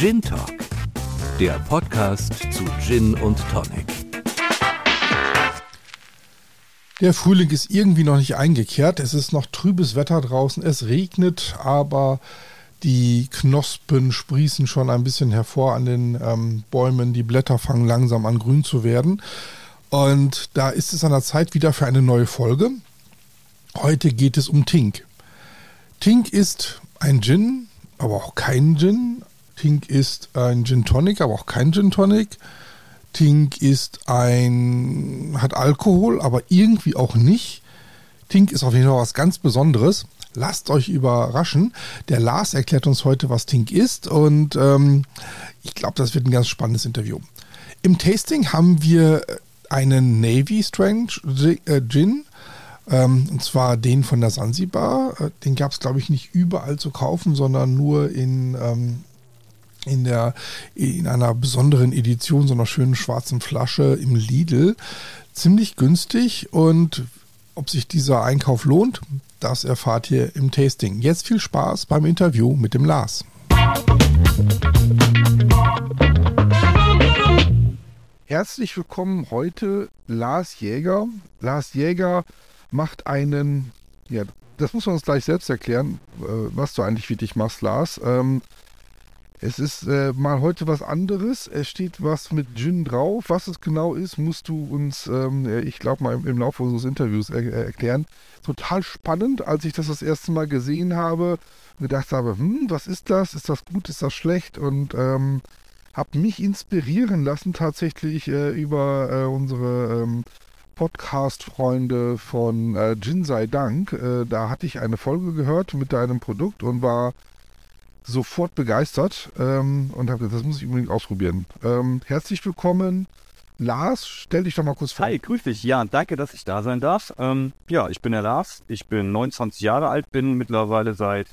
Gin Talk, der Podcast zu Gin und Tonic. Der Frühling ist irgendwie noch nicht eingekehrt. Es ist noch trübes Wetter draußen. Es regnet, aber die Knospen sprießen schon ein bisschen hervor an den ähm, Bäumen. Die Blätter fangen langsam an grün zu werden. Und da ist es an der Zeit wieder für eine neue Folge. Heute geht es um Tink. Tink ist ein Gin, aber auch kein Gin. Tink ist ein Gin Tonic, aber auch kein Gin Tonic. Tink ist ein, hat Alkohol, aber irgendwie auch nicht. Tink ist auf jeden Fall was ganz Besonderes. Lasst euch überraschen. Der Lars erklärt uns heute, was Tink ist und ähm, ich glaube, das wird ein ganz spannendes Interview. Im Tasting haben wir einen Navy Strange äh, Gin, ähm, und zwar den von der Sansibar. Äh, den gab es, glaube ich, nicht überall zu kaufen, sondern nur in ähm, in der in einer besonderen Edition, so einer schönen schwarzen Flasche im Lidl. Ziemlich günstig und ob sich dieser Einkauf lohnt, das erfahrt ihr im Tasting. Jetzt viel Spaß beim Interview mit dem Lars. Herzlich willkommen heute Lars Jäger. Lars Jäger macht einen, ja, das muss man uns gleich selbst erklären, äh, was du eigentlich wirklich machst, Lars. Ähm, es ist äh, mal heute was anderes. Es steht was mit Gin drauf. Was es genau ist, musst du uns, ähm, ich glaube mal im, im, Laufe unseres Interviews er, er erklären. Total spannend, als ich das das erste Mal gesehen habe gedacht habe, hm, was ist das? Ist das gut? Ist das schlecht? Und ähm, habe mich inspirieren lassen tatsächlich äh, über äh, unsere ähm, Podcast-Freunde von äh, Gin sei Dank. Äh, da hatte ich eine Folge gehört mit deinem Produkt und war sofort begeistert ähm, und habe gesagt, das muss ich unbedingt ausprobieren. Ähm, herzlich willkommen. Lars, stell dich doch mal kurz vor. Hi, grüß dich. Ja, danke, dass ich da sein darf. Ähm, ja, ich bin der Lars. Ich bin 29 Jahre alt, bin mittlerweile seit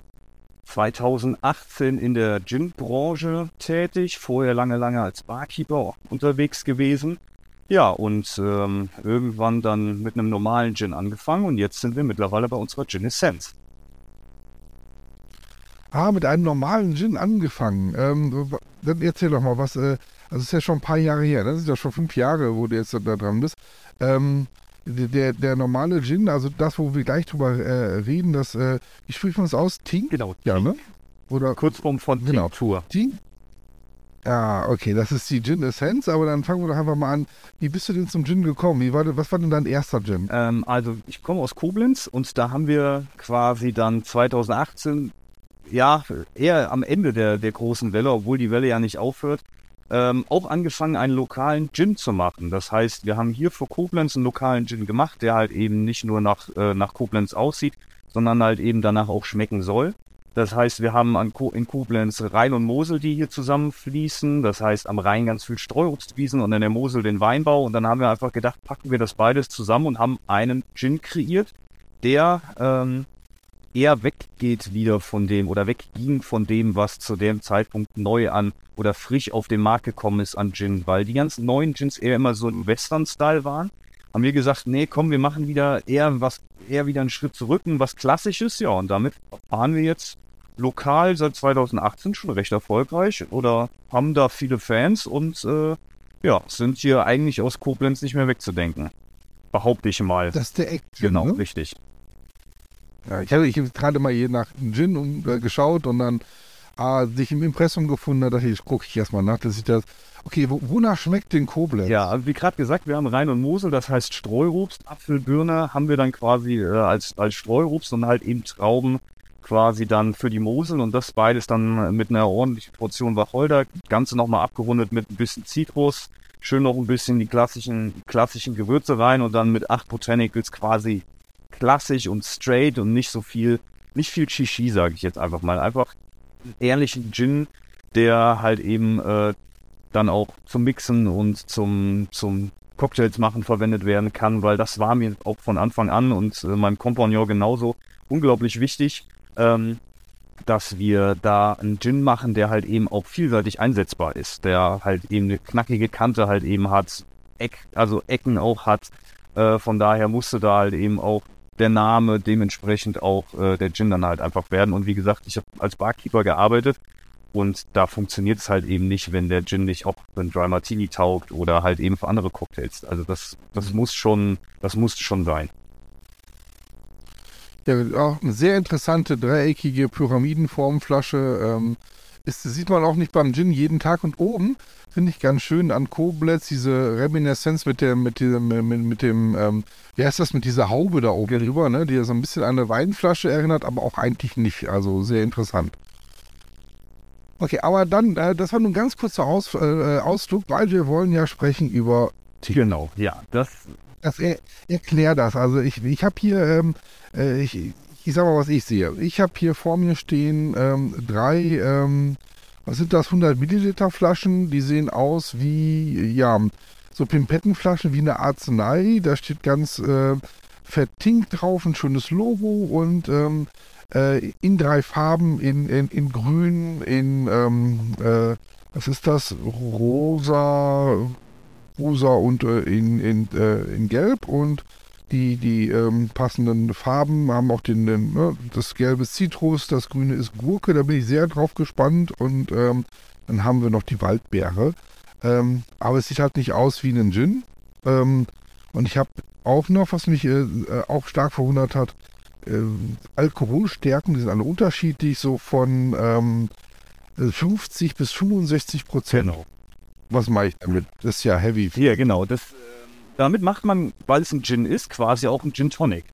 2018 in der Gin-Branche tätig. Vorher lange, lange als Barkeeper unterwegs gewesen. Ja, und ähm, irgendwann dann mit einem normalen Gin angefangen und jetzt sind wir mittlerweile bei unserer Gin Essence. Ah, mit einem normalen Gin angefangen. Ähm, dann erzähl doch mal was. Äh, also ist ja schon ein paar Jahre her. Das ist ja schon fünf Jahre, wo du jetzt da dran bist. Ähm, der, der normale Gin, also das, wo wir gleich drüber äh, reden, das, äh, wie spricht man das aus? Tink? Genau. Ja, ne? Oder Kurzform von genau. Tinktur. Tink? Ja, okay, das ist die Gin Essence, aber dann fangen wir doch einfach mal an. Wie bist du denn zum Gin gekommen? Wie war, was war denn dein erster Gin? Ähm, also ich komme aus Koblenz und da haben wir quasi dann 2018 ja, eher am Ende der, der großen Welle, obwohl die Welle ja nicht aufhört, ähm, auch angefangen, einen lokalen Gin zu machen. Das heißt, wir haben hier für Koblenz einen lokalen Gin gemacht, der halt eben nicht nur nach, äh, nach Koblenz aussieht, sondern halt eben danach auch schmecken soll. Das heißt, wir haben an Ko in Koblenz Rhein und Mosel, die hier zusammenfließen. Das heißt, am Rhein ganz viel Streuobstwiesen und an der Mosel den Weinbau. Und dann haben wir einfach gedacht, packen wir das beides zusammen und haben einen Gin kreiert, der ähm, eher weggeht wieder von dem oder wegging von dem, was zu dem Zeitpunkt neu an oder frisch auf den Markt gekommen ist an Gin, weil die ganzen neuen Gins eher immer so im Western-Style waren. Haben wir gesagt, nee, komm, wir machen wieder eher was, eher wieder einen Schritt zurück und was Klassisches, ja, und damit fahren wir jetzt lokal seit 2018 schon recht erfolgreich oder haben da viele Fans und äh, ja, sind hier eigentlich aus Koblenz nicht mehr wegzudenken. Behaupte ich mal. Das ist der Act. Genau, ne? richtig. Ja, ich habe ich hab gerade mal hier nach Gin und, äh, geschaut und dann ah, sich im Impressum gefunden, da dachte ich, gucke ich erstmal nach, dass ich das. Okay, wo, wonach schmeckt denn Koblenz? Ja, wie gerade gesagt, wir haben Rhein und Mosel, das heißt Streurobst, Apfelbirne haben wir dann quasi äh, als, als Streurobst und halt eben Trauben quasi dann für die Mosel und das beides dann mit einer ordentlichen Portion Wacholder, Ganze nochmal abgerundet mit ein bisschen Zitrus, schön noch ein bisschen die klassischen, klassischen Gewürze rein und dann mit acht Botanicals quasi klassisch und straight und nicht so viel, nicht viel Shishi, sage ich jetzt einfach mal. Einfach ehrlichen Gin, der halt eben äh, dann auch zum Mixen und zum, zum Cocktails machen verwendet werden kann, weil das war mir auch von Anfang an und äh, meinem Kompagnon genauso unglaublich wichtig, ähm, dass wir da einen Gin machen, der halt eben auch vielseitig einsetzbar ist, der halt eben eine knackige Kante halt eben hat, Eck, also Ecken auch hat. Äh, von daher musste da halt eben auch der Name dementsprechend auch äh, der Gin dann halt einfach werden. Und wie gesagt, ich habe als Barkeeper gearbeitet Und da funktioniert es halt eben nicht, wenn der Gin nicht auch für einen Dry Martini taugt oder halt eben für andere Cocktails. Also das, das muss schon, das muss schon sein. Ja, auch eine sehr interessante dreieckige Pyramidenformflasche. Ähm, ist, sieht man auch nicht beim Gin jeden Tag und oben finde ich ganz schön an Koblenz diese Reminiszenz mit dem mit dem mit, mit dem ähm, wie heißt das mit dieser Haube da oben drüber, ne, die so ein bisschen an eine Weinflasche erinnert, aber auch eigentlich nicht. Also sehr interessant. Okay, aber dann, äh, das war nun ein ganz kurzer Aus, äh, Ausflug, weil wir wollen ja sprechen über Genau, ja, das. Das er, erklär das. Also ich, ich habe hier, ähm, äh, ich, ich sag mal, was ich sehe. Ich habe hier vor mir stehen ähm, drei, ähm, was sind das, 100 Milliliter Flaschen. Die sehen aus wie, ja, so Pimpettenflaschen wie eine Arznei. Da steht ganz äh, vertinkt drauf ein schönes Logo und ähm, äh, in drei Farben, in, in, in grün, in, ähm, äh, was ist das, rosa, rosa und äh, in, in, äh, in gelb und die, die ähm, passenden Farben haben auch den, den ne, das gelbe Zitrus, das grüne ist Gurke, da bin ich sehr drauf gespannt und ähm, dann haben wir noch die Waldbeere. Ähm, aber es sieht halt nicht aus wie ein Gin. Ähm, und ich habe auch noch, was mich äh, äh auch stark verwundert hat, äh, Alkoholstärken, die sind alle unterschiedlich, so von ähm, 50 bis 65 Prozent. Genau. Was mache ich damit? Das ist ja heavy. Ja, genau. Das, äh, damit macht man, weil es ein Gin ist, quasi auch ein Gin Tonic.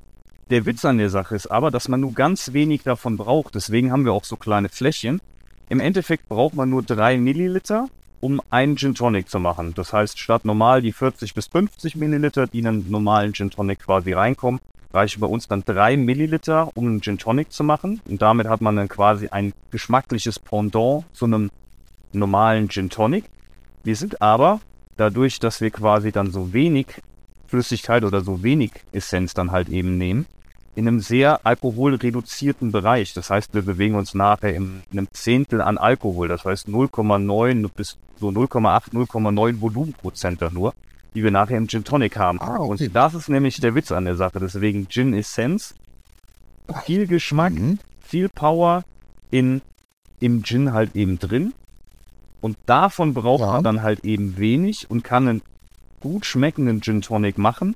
Der Witz an der Sache ist aber, dass man nur ganz wenig davon braucht. Deswegen haben wir auch so kleine Fläschchen. Im Endeffekt braucht man nur drei Milliliter, um einen Gin Tonic zu machen. Das heißt, statt normal die 40 bis 50 Milliliter, die in einen normalen Gin Tonic quasi reinkommen, reichen bei uns dann drei Milliliter, um einen Gin Tonic zu machen. Und damit hat man dann quasi ein geschmackliches Pendant zu einem normalen Gin Tonic. Wir sind aber, dadurch, dass wir quasi dann so wenig Flüssigkeit oder so wenig Essenz dann halt eben nehmen, in einem sehr alkoholreduzierten Bereich. Das heißt, wir bewegen uns nachher in einem Zehntel an Alkohol. Das heißt 0,9 bis so 0,8, 0,9 Volumenprozent da nur die wir nachher im Gin Tonic haben. Ah, okay. Und das ist nämlich der Witz an der Sache. Deswegen Gin Essenz, viel Geschmack, mhm. viel Power in, im Gin halt eben drin. Und davon braucht ja. man dann halt eben wenig und kann einen gut schmeckenden Gin Tonic machen,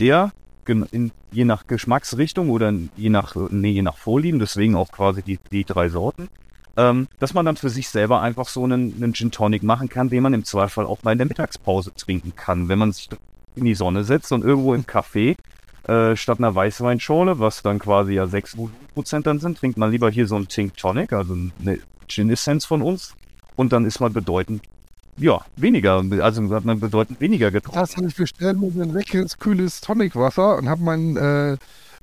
der in, je nach Geschmacksrichtung oder je nach, nee, je nach Vorlieben, deswegen auch quasi die, die drei Sorten, ähm, dass man dann für sich selber einfach so einen, einen Gin Tonic machen kann, den man im Zweifel auch mal in der Mittagspause trinken kann, wenn man sich in die Sonne setzt und irgendwo im Café äh, statt einer Weißweinschorle, was dann quasi ja 6 Prozent dann sind, trinkt man lieber hier so einen Tink Tonic, also eine Gin Essenz von uns und dann ist man bedeutend ja, weniger, also hat man bedeutend weniger getrunken. Das habe ich bestellt mit ein leckeres, kühles Tonicwasser und habe mein äh,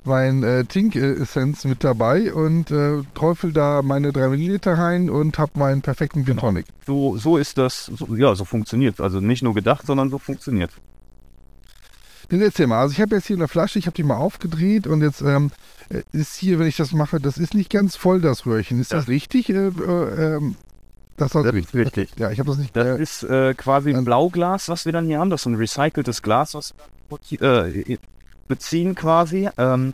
mein äh, Tink-Essenz mit dabei und äh, träufel da meine 3 Milliliter rein und habe meinen perfekten Gin Tonic. Genau. So, so ist das, so, ja, so funktioniert Also nicht nur gedacht, sondern so funktioniert Dann erzähl mal, also ich habe jetzt hier eine Flasche, ich habe die mal aufgedreht und jetzt ähm, äh, ist hier, wenn ich das mache, das ist nicht ganz voll, das Röhrchen. Ist ja. das richtig? Äh, äh, ähm, das, ist richtig. Ja, ich habe das nicht. Das äh, ist äh, quasi ein Blauglas, was wir dann hier haben. Das ist ein recyceltes Glas, was äh, beziehen quasi. Ähm,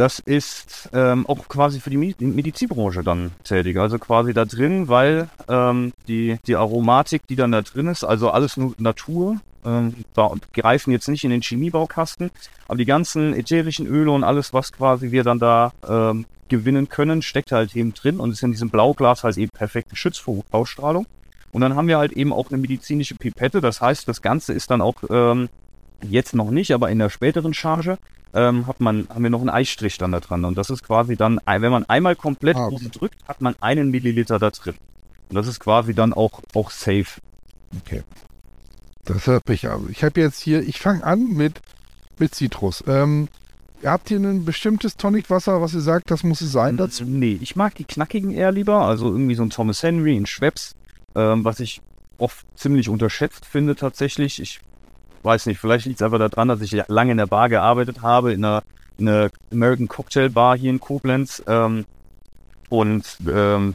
das ist ähm, auch quasi für die Medizinbranche dann tätig. Also quasi da drin, weil ähm, die, die Aromatik, die dann da drin ist, also alles nur Natur, ähm, da greifen jetzt nicht in den Chemiebaukasten, aber die ganzen ätherischen Öle und alles, was quasi wir dann da ähm, gewinnen können, steckt halt eben drin und ist in diesem Blauglas halt eben perfekt geschützt vor Ausstrahlung. Und dann haben wir halt eben auch eine medizinische Pipette, das heißt, das Ganze ist dann auch ähm, Jetzt noch nicht, aber in der späteren Charge ähm, hat man, haben wir noch einen Eistrich dann da dran. Und das ist quasi dann, wenn man einmal komplett ah, okay. drückt, hat man einen Milliliter da drin. Und das ist quasi dann auch, auch safe. Okay. Das habe ich aber. Ich habe jetzt hier, ich fange an mit, mit Zitrus. Ähm, habt ihr ein bestimmtes Tonicwasser, was ihr sagt, das muss es sein dazu? Nee, ich mag die knackigen eher lieber. Also irgendwie so ein Thomas Henry, ein Schweppes, ähm, was ich oft ziemlich unterschätzt finde tatsächlich. Ich weiß nicht, vielleicht liegt es einfach daran, dass ich lange in der Bar gearbeitet habe, in einer, in einer American Cocktail Bar hier in Koblenz. Ähm, und ähm,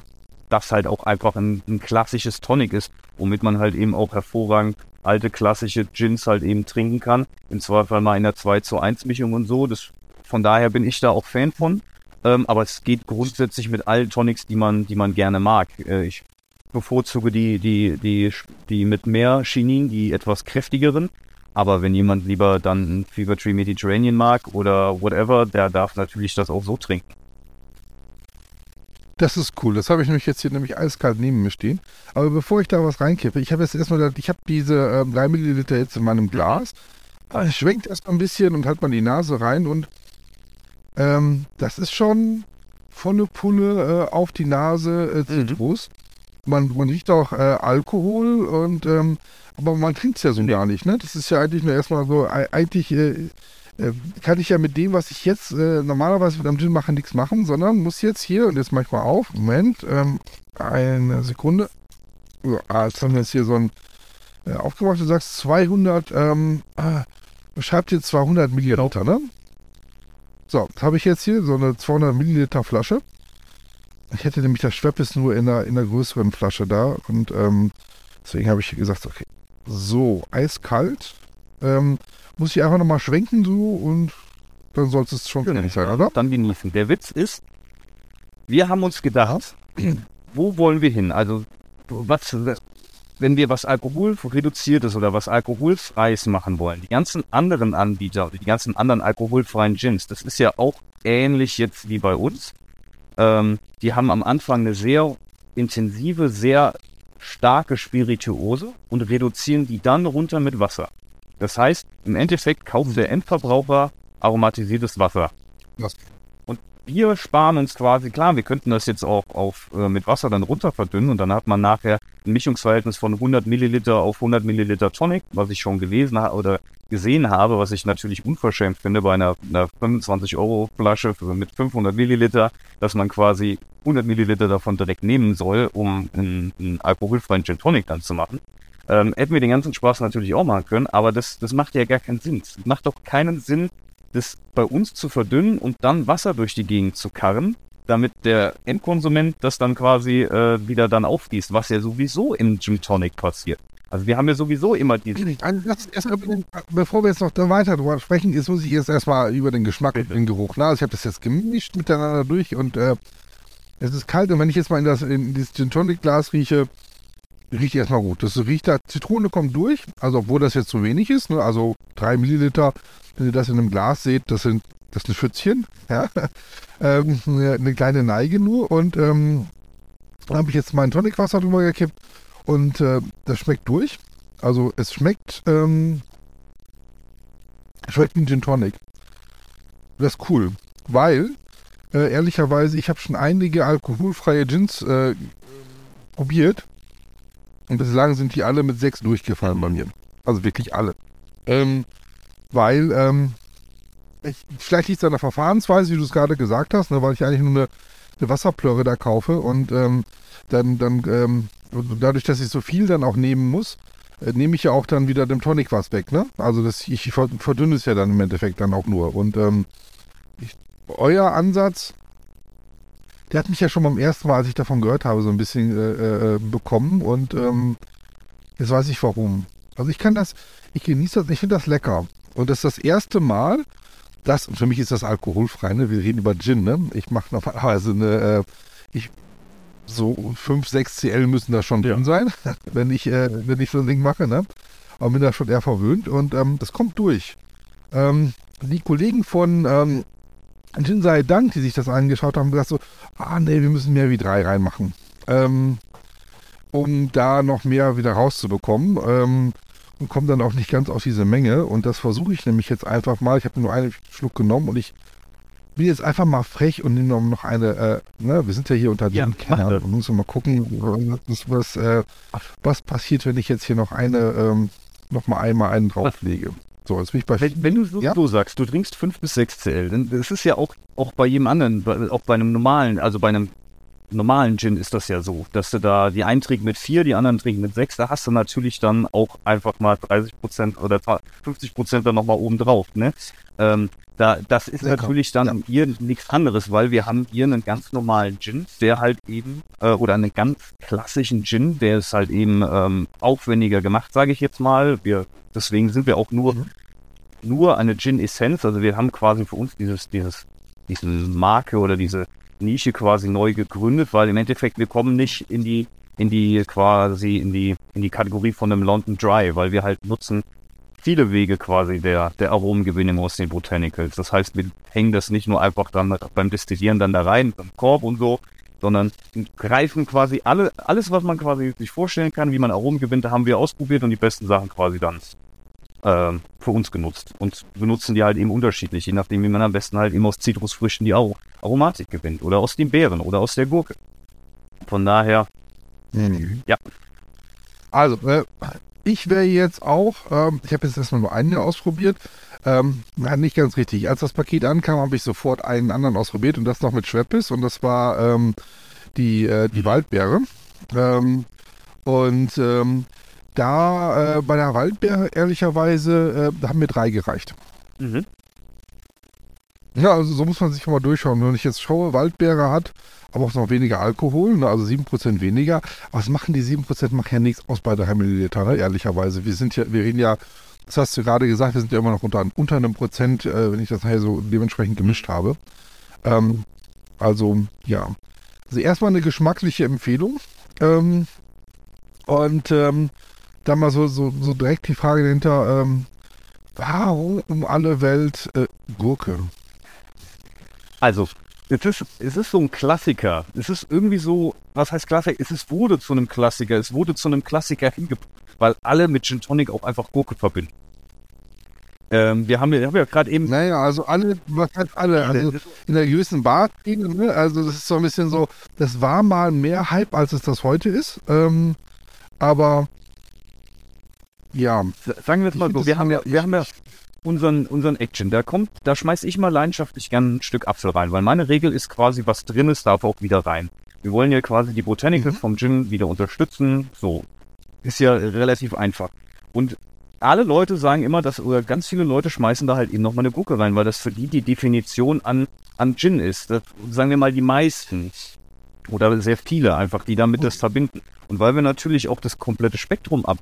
das halt auch einfach ein, ein, klassisches Tonic ist, womit man halt eben auch hervorragend alte klassische Gins halt eben trinken kann. Im Zweifel mal in der 2 zu 1 Mischung und so. Das, von daher bin ich da auch Fan von. Ähm, aber es geht grundsätzlich mit allen Tonics, die man, die man gerne mag. Äh, ich bevorzuge die, die, die, die mit mehr Chinin, die etwas kräftigeren. Aber wenn jemand lieber dann ein Fever Tree Mediterranean mag oder whatever, der darf natürlich das auch so trinken. Das ist cool. Das habe ich nämlich jetzt hier nämlich eiskalt neben mir stehen. Aber bevor ich da was reinkippe, ich habe jetzt erstmal, ich habe diese ähm, 3 Milliliter jetzt in meinem Glas. Ah, schwenkt erstmal ein bisschen und hat man die Nase rein und ähm, das ist schon volle Pulle äh, auf die Nase äh, mhm. Zitrus. Man, man riecht auch äh, Alkohol und ähm, aber man trinkt es ja so gar nicht, ne? Das ist ja eigentlich nur erstmal so, eigentlich äh, äh, kann ich ja mit dem, was ich jetzt äh, normalerweise mit einem Gin mache, nichts machen, sondern muss jetzt hier, und jetzt mach ich mal auf, Moment, ähm, eine Sekunde. So, ah, jetzt haben wir jetzt hier so ein äh, aufgemacht, du sagst 200, ähm, ah, schreibt hier 200 Milliliter, ne? So, das habe ich jetzt hier, so eine 200 Milliliter Flasche. Ich hätte nämlich das Schweppes nur in einer, in einer größeren Flasche da und ähm, deswegen habe ich gesagt, okay, so, eiskalt. Ähm, muss ich einfach nochmal schwenken so und dann soll es schon fertig sein, oder? Dann genießen. Der Witz ist, wir haben uns gedacht, wo wollen wir hin? Also, was, wenn wir was alkoholreduziertes oder was alkoholfreies machen wollen, die ganzen anderen Anbieter, die ganzen anderen alkoholfreien Gins, das ist ja auch ähnlich jetzt wie bei uns. Ähm, die haben am Anfang eine sehr intensive, sehr starke Spirituose und reduzieren die dann runter mit Wasser. Das heißt, im Endeffekt kauft der Endverbraucher aromatisiertes Wasser. Wir sparen uns quasi, klar, wir könnten das jetzt auch auf, äh, mit Wasser dann runter verdünnen und dann hat man nachher ein Mischungsverhältnis von 100 Milliliter auf 100 Milliliter Tonic, was ich schon gewesen habe oder gesehen habe, was ich natürlich unverschämt finde bei einer, einer 25 Euro Flasche mit 500 Milliliter, dass man quasi 100 Milliliter davon direkt nehmen soll, um einen, einen alkoholfreien Gin Tonic dann zu machen. Ähm, hätten wir den ganzen Spaß natürlich auch machen können, aber das, das macht ja gar keinen Sinn. Es macht doch keinen Sinn, das bei uns zu verdünnen und dann Wasser durch die Gegend zu karren, damit der Endkonsument das dann quasi äh, wieder dann aufgießt, was ja sowieso im Gin Tonic passiert. Also wir haben ja sowieso immer die. bevor wir jetzt noch weiter drüber sprechen, ist, muss ich jetzt erstmal über den Geschmack und den Geruch. Na, also ich habe das jetzt gemischt miteinander durch und äh, es ist kalt und wenn ich jetzt mal in das, in dieses Gin Tonic Glas rieche, riecht erstmal gut. Das riecht da, Zitrone kommt durch, also obwohl das jetzt zu wenig ist, ne? also drei Milliliter, wenn ihr das in einem Glas seht, das sind das ein Schützchen, ja? ähm, eine kleine Neige nur und ähm, dann habe ich jetzt mein Tonicwasser drüber gekippt und äh, das schmeckt durch. Also es schmeckt, ähm, schmeckt wie Gin Tonic. Das ist cool, weil äh, ehrlicherweise ich habe schon einige alkoholfreie Gins äh, probiert und bislang sind die alle mit sechs durchgefallen bei mir. Also wirklich alle. Ähm, weil, ähm, ich, vielleicht liegt es an der Verfahrensweise, wie du es gerade gesagt hast, ne, weil ich eigentlich nur eine, eine Wasserplörre da kaufe und ähm, dann, dann ähm, dadurch, dass ich so viel dann auch nehmen muss, äh, nehme ich ja auch dann wieder dem Tonic was weg, ne? Also das, ich verdünne es ja dann im Endeffekt dann auch nur. Und ähm, ich, euer Ansatz, der hat mich ja schon beim ersten Mal, als ich davon gehört habe, so ein bisschen äh, äh, bekommen und ähm, jetzt weiß ich warum. Also ich kann das, ich genieße das, ich finde das lecker. Und das ist das erste Mal, das, und für mich ist das alkoholfrei, ne? Wir reden über Gin, ne? Ich mache normalerweise eine, äh, ich, so 5, 6 CL müssen da schon drin sein, wenn ich, äh, wenn ich so ein Ding mache, ne? Aber bin da schon eher verwöhnt und ähm, das kommt durch. Ähm, die Kollegen von ähm, Gin sei Dank, die sich das angeschaut haben, gesagt so, ah nee, wir müssen mehr wie drei reinmachen. Ähm, um da noch mehr wieder rauszubekommen. Ähm, und komme dann auch nicht ganz auf diese Menge. Und das versuche ich nämlich jetzt einfach mal. Ich habe nur einen Schluck genommen und ich bin jetzt einfach mal frech und nehme noch eine, äh, ne, wir sind ja hier unter den ja, Kennern und müssen mal gucken, was, was, äh, was passiert, wenn ich jetzt hier noch eine, ähm, noch mal einmal einen drauflege. So, jetzt bin ich bei. Wenn, wenn du so, ja? so, sagst, du trinkst 5 bis 6 CL, dann das ist ja auch, auch bei jedem anderen, auch bei einem normalen, also bei einem normalen Gin ist das ja so, dass du da die einen trinken mit 4, die anderen trinken mit 6, da hast du natürlich dann auch einfach mal 30 Prozent oder 50 Prozent dann nochmal oben drauf, ne? Ähm, da, das ist Lecker. natürlich dann ja. hier nichts anderes, weil wir haben hier einen ganz normalen Gin, der halt eben, äh, oder einen ganz klassischen Gin, der ist halt eben ähm, aufwendiger gemacht, sage ich jetzt mal. Wir Deswegen sind wir auch nur, mhm. nur eine Gin Essenz. Also wir haben quasi für uns dieses, dieses diese Marke oder diese Nische quasi neu gegründet, weil im Endeffekt wir kommen nicht in die in die quasi in die in die Kategorie von einem London Dry, weil wir halt nutzen viele Wege quasi der der Aromengewinnung aus den Botanicals. Das heißt, wir hängen das nicht nur einfach dann beim Destillieren dann da rein, beim Korb und so, sondern greifen quasi alle alles, was man quasi sich vorstellen kann, wie man Aromen gewinnt, haben wir ausprobiert und die besten Sachen quasi dann äh, für uns genutzt und benutzen die halt eben unterschiedlich, je nachdem, wie man am besten halt eben aus Zitrusfrüchten die Aromatik gewinnt oder aus den Beeren oder aus der Gurke. Von daher Mhm. Ja. Also, äh, ich wäre jetzt auch, ähm, ich habe jetzt erstmal nur einen ausprobiert. Ähm, nicht ganz richtig. Als das Paket ankam, habe ich sofort einen anderen ausprobiert und das noch mit Schweppes und das war ähm, die, äh, die Waldbeere. Ähm, und ähm, da äh, bei der Waldbeere, ehrlicherweise, äh, haben mir drei gereicht. Mhm. Ja, also so muss man sich mal durchschauen. Wenn ich jetzt schaue, Waldbeere hat aber auch noch weniger Alkohol, ne? also 7% weniger. Aber was machen die 7% machen ja nichts aus bei der Milliliter, ne? ehrlicherweise. Wir sind ja, wir reden ja, das hast du gerade gesagt, wir sind ja immer noch unter, unter einem Prozent, äh, wenn ich das nachher so dementsprechend gemischt habe. Ähm, also, ja. Also erstmal eine geschmackliche Empfehlung. Ähm, und ähm, dann mal so, so, so direkt die Frage dahinter, ähm, warum um alle Welt äh, Gurke? Also, es ist, es ist so ein Klassiker. Es ist irgendwie so, was heißt Klassiker? Es ist, wurde zu einem Klassiker. Es wurde zu einem Klassiker hingepackt, weil alle mit Gin Tonic auch einfach Gurke verbinden. Ähm, wir haben, wir haben ja gerade eben. Naja, also alle, was heißt alle? Also in der gewissen Bar, ne? also das ist so ein bisschen so, das war mal mehr Hype, als es das heute ist. Ähm, aber ja. Sagen wir es mal so, wir haben ja, wir haben ja unseren, unseren Action. Da kommt, da schmeiß ich mal leidenschaftlich gern ein Stück Apfel rein, weil meine Regel ist quasi, was drin ist, darf auch wieder rein. Wir wollen ja quasi die Botanicals mhm. vom Gin wieder unterstützen. So. Ist ja relativ einfach. Und alle Leute sagen immer, dass, oder ganz viele Leute schmeißen da halt eben nochmal eine Gurke rein, weil das für die die Definition an, an Gin ist. Das, sagen wir mal die meisten. Oder sehr viele einfach, die damit das verbinden. Und weil wir natürlich auch das komplette Spektrum ab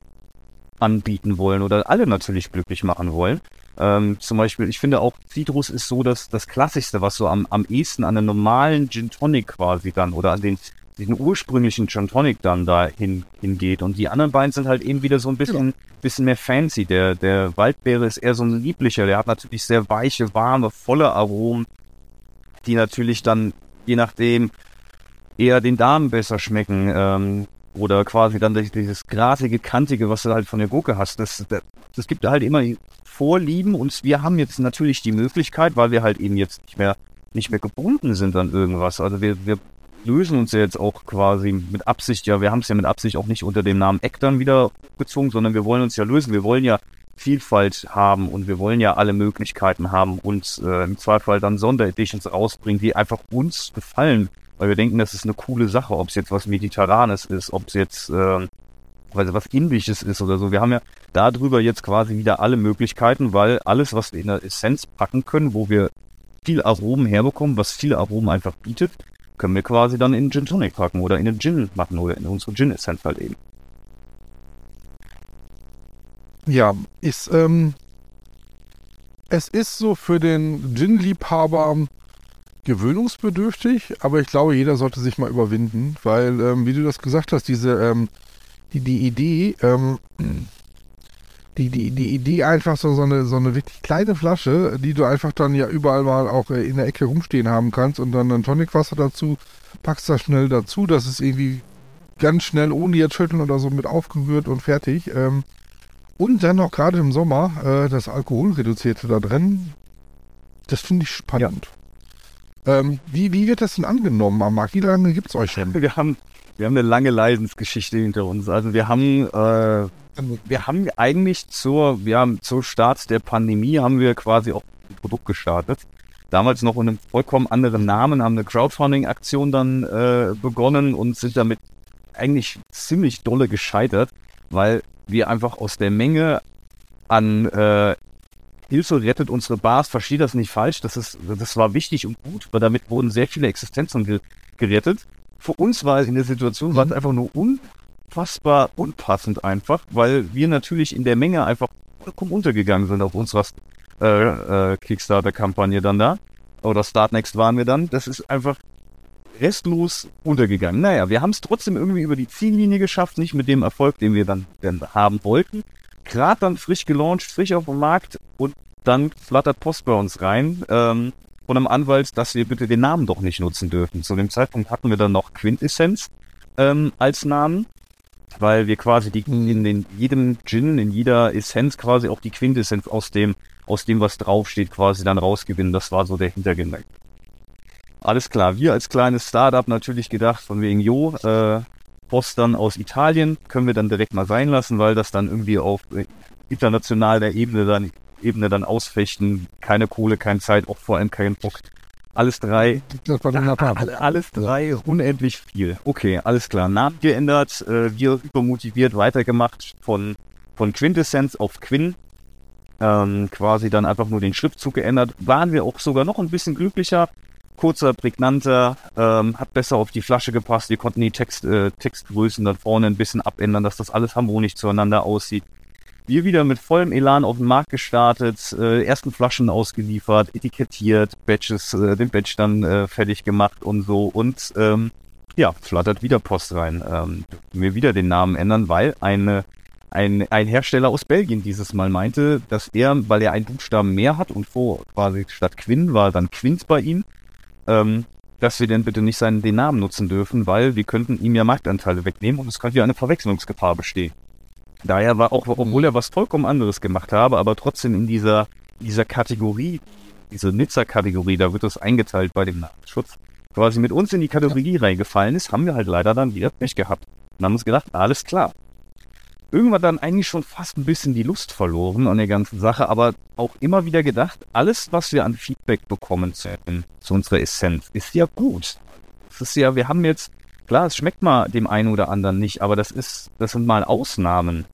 anbieten wollen oder alle natürlich glücklich machen wollen, ähm, zum Beispiel, ich finde auch Citrus ist so das, das Klassischste, was so am, am ehesten an einen normalen Gin Tonic quasi dann oder an den, den ursprünglichen Gin Tonic dann da hin, hingeht. Und die anderen beiden sind halt eben wieder so ein bisschen, genau. bisschen mehr fancy. Der, der Waldbeere ist eher so ein lieblicher. Der hat natürlich sehr weiche, warme, volle Aromen, die natürlich dann, je nachdem, eher den Damen besser schmecken. Ähm, oder quasi dann dieses grasige, kantige, was du halt von der Gurke hast. Das, das, das gibt halt immer Vorlieben und wir haben jetzt natürlich die Möglichkeit, weil wir halt eben jetzt nicht mehr nicht mehr gebunden sind an irgendwas. Also wir, wir lösen uns ja jetzt auch quasi mit Absicht, ja, wir haben es ja mit Absicht auch nicht unter dem Namen Eck dann wieder gezogen, sondern wir wollen uns ja lösen. Wir wollen ja Vielfalt haben und wir wollen ja alle Möglichkeiten haben und äh, im Zweifel dann Sondereditions rausbringen, die einfach uns gefallen, weil wir denken, das ist eine coole Sache, ob es jetzt was Mediterranes ist, ob es jetzt äh, weil was Indisches ist oder so. Wir haben ja darüber jetzt quasi wieder alle Möglichkeiten, weil alles, was wir in der Essenz packen können, wo wir viel Aromen herbekommen, was viele Aromen einfach bietet, können wir quasi dann in Gin Tonic packen oder in den Gin machen oder in unsere Gin Essenz halt eben. Ja, ist, ähm, es ist so für den Gin-Liebhaber gewöhnungsbedürftig, aber ich glaube, jeder sollte sich mal überwinden, weil, ähm, wie du das gesagt hast, diese ähm, die, die Idee, ähm, die, die, die Idee einfach so, so, eine, so eine wirklich kleine Flasche, die du einfach dann ja überall mal auch äh, in der Ecke rumstehen haben kannst und dann ein Tonicwasser dazu, packst das schnell dazu, das ist irgendwie ganz schnell, ohne jetzt schütteln oder so mit aufgerührt und fertig. Ähm, und dann noch gerade im Sommer äh, das Alkoholreduzierte da drin, das finde ich spannend. Ja. Ähm, wie, wie wird das denn angenommen am Markt? Wie lange gibt es euch schon? Wir haben wir haben eine lange Leidensgeschichte hinter uns. Also wir haben, äh, wir haben eigentlich zur, wir haben zur Start der Pandemie haben wir quasi auch ein Produkt gestartet. Damals noch unter einem vollkommen anderen Namen, haben eine Crowdfunding-Aktion dann äh, begonnen und sind damit eigentlich ziemlich dolle gescheitert, weil wir einfach aus der Menge an äh, Hilfe rettet unsere Bars, verstehe das nicht falsch, das ist, das war wichtig und gut, weil damit wurden sehr viele Existenzen ge gerettet für uns war es in der Situation, war es mhm. einfach nur unfassbar unpassend einfach, weil wir natürlich in der Menge einfach vollkommen untergegangen sind auf unserer äh, äh, Kickstarter-Kampagne dann da. oder Startnext waren wir dann. Das ist einfach restlos untergegangen. Naja, wir haben es trotzdem irgendwie über die Ziellinie geschafft, nicht mit dem Erfolg, den wir dann, dann haben wollten. Gerade dann frisch gelauncht, frisch auf dem Markt und dann flattert Post bei uns rein ähm, von einem Anwalt, dass wir bitte den Namen doch nicht nutzen dürfen. Zu dem Zeitpunkt hatten wir dann noch Quintessenz ähm, als Namen, weil wir quasi die, in den, jedem Gin, in jeder Essenz quasi auch die Quintessenz aus dem, aus dem, was draufsteht, quasi dann rausgewinnen. Das war so der Hintergedanke. Alles klar, wir als kleines Startup natürlich gedacht, von wegen, jo, äh, Post dann aus Italien können wir dann direkt mal sein lassen, weil das dann irgendwie auf äh, internationaler Ebene dann, Ebene dann ausfechten. Keine Kohle, keine Zeit, auch vor allem kein Bock. Alles drei. Das war Alle- Alles drei, unendlich viel. Okay, alles klar. Namen geändert, äh, wir übermotiviert weitergemacht von, von Quintessenz auf Quinn. Ähm, quasi dann einfach nur den Schriftzug geändert. Waren wir auch sogar noch ein bisschen glücklicher. Kurzer, prägnanter, ähm, hat besser auf die Flasche gepasst. Wir konnten die Text, äh, Textgrößen dann vorne ein bisschen abändern, dass das alles harmonisch zueinander aussieht. Wir wieder mit vollem Elan auf den Markt gestartet, äh, ersten Flaschen ausgeliefert, etikettiert, Batches, äh, den Batch dann äh, fertig gemacht und so und ähm, ja, flattert wieder Post rein. Ähm, wir wieder den Namen ändern, weil eine, ein, ein Hersteller aus Belgien dieses Mal meinte, dass er, weil er einen Buchstaben mehr hat und vor quasi statt Quinn war dann Quint bei ihm, ähm, dass wir denn bitte nicht seinen den Namen nutzen dürfen, weil wir könnten ihm ja Marktanteile wegnehmen und es könnte ja eine Verwechslungsgefahr bestehen. Daher war auch, obwohl er was vollkommen anderes gemacht habe, aber trotzdem in dieser, dieser Kategorie, diese Nizza-Kategorie, da wird das eingeteilt bei dem Namensschutz, quasi mit uns in die Kategorie reingefallen ist, haben wir halt leider dann wieder Pech gehabt. Und haben uns gedacht, alles klar. Irgendwann dann eigentlich schon fast ein bisschen die Lust verloren an der ganzen Sache, aber auch immer wieder gedacht, alles, was wir an Feedback bekommen zu, zu unserer Essenz, ist ja gut. Es ist ja, wir haben jetzt, klar, es schmeckt mal dem einen oder anderen nicht, aber das ist, das sind mal Ausnahmen.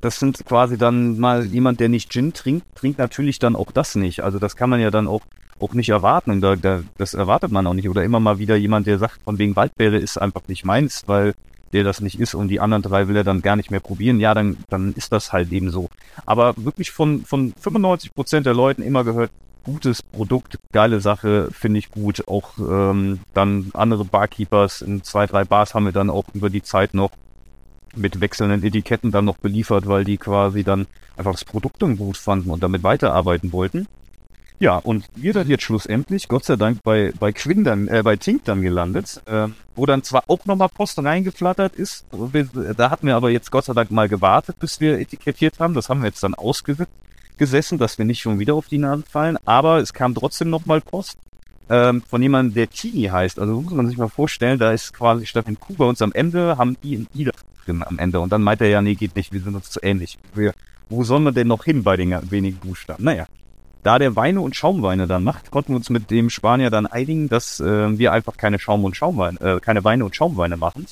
Das sind quasi dann mal jemand, der nicht Gin trinkt, trinkt natürlich dann auch das nicht. Also das kann man ja dann auch, auch nicht erwarten. Da, da, das erwartet man auch nicht. Oder immer mal wieder jemand, der sagt, von wegen Waldbeere ist einfach nicht meins, weil der das nicht ist und die anderen drei will er dann gar nicht mehr probieren. Ja, dann, dann ist das halt eben so. Aber wirklich von, von 95 Prozent der Leuten immer gehört, gutes Produkt, geile Sache, finde ich gut. Auch ähm, dann andere Barkeepers in zwei, drei Bars haben wir dann auch über die Zeit noch mit wechselnden Etiketten dann noch beliefert, weil die quasi dann einfach das Produkt gut fanden und damit weiterarbeiten wollten. Ja, und wir dann jetzt schlussendlich, Gott sei Dank, bei, bei Quinn dann, äh, bei Tink dann gelandet, äh, wo dann zwar auch nochmal Post reingeflattert ist, da hatten wir aber jetzt Gott sei Dank mal gewartet, bis wir etikettiert haben, das haben wir jetzt dann ausgesessen, dass wir nicht schon wieder auf die Nase fallen, aber es kam trotzdem nochmal Post ähm, von jemandem, der Tini heißt, also muss man sich mal vorstellen, da ist quasi statt Q bei uns am Ende, haben I und I drin am Ende. Und dann meint er ja, nee, geht nicht, wir sind uns zu ähnlich. Wir, wo sollen wir denn noch hin bei den wenigen Buchstaben? Naja, da der Weine und Schaumweine dann macht, konnten wir uns mit dem Spanier dann einigen, dass äh, wir einfach keine Schaum- und Schaumweine, äh, keine Weine und Schaumweine machen.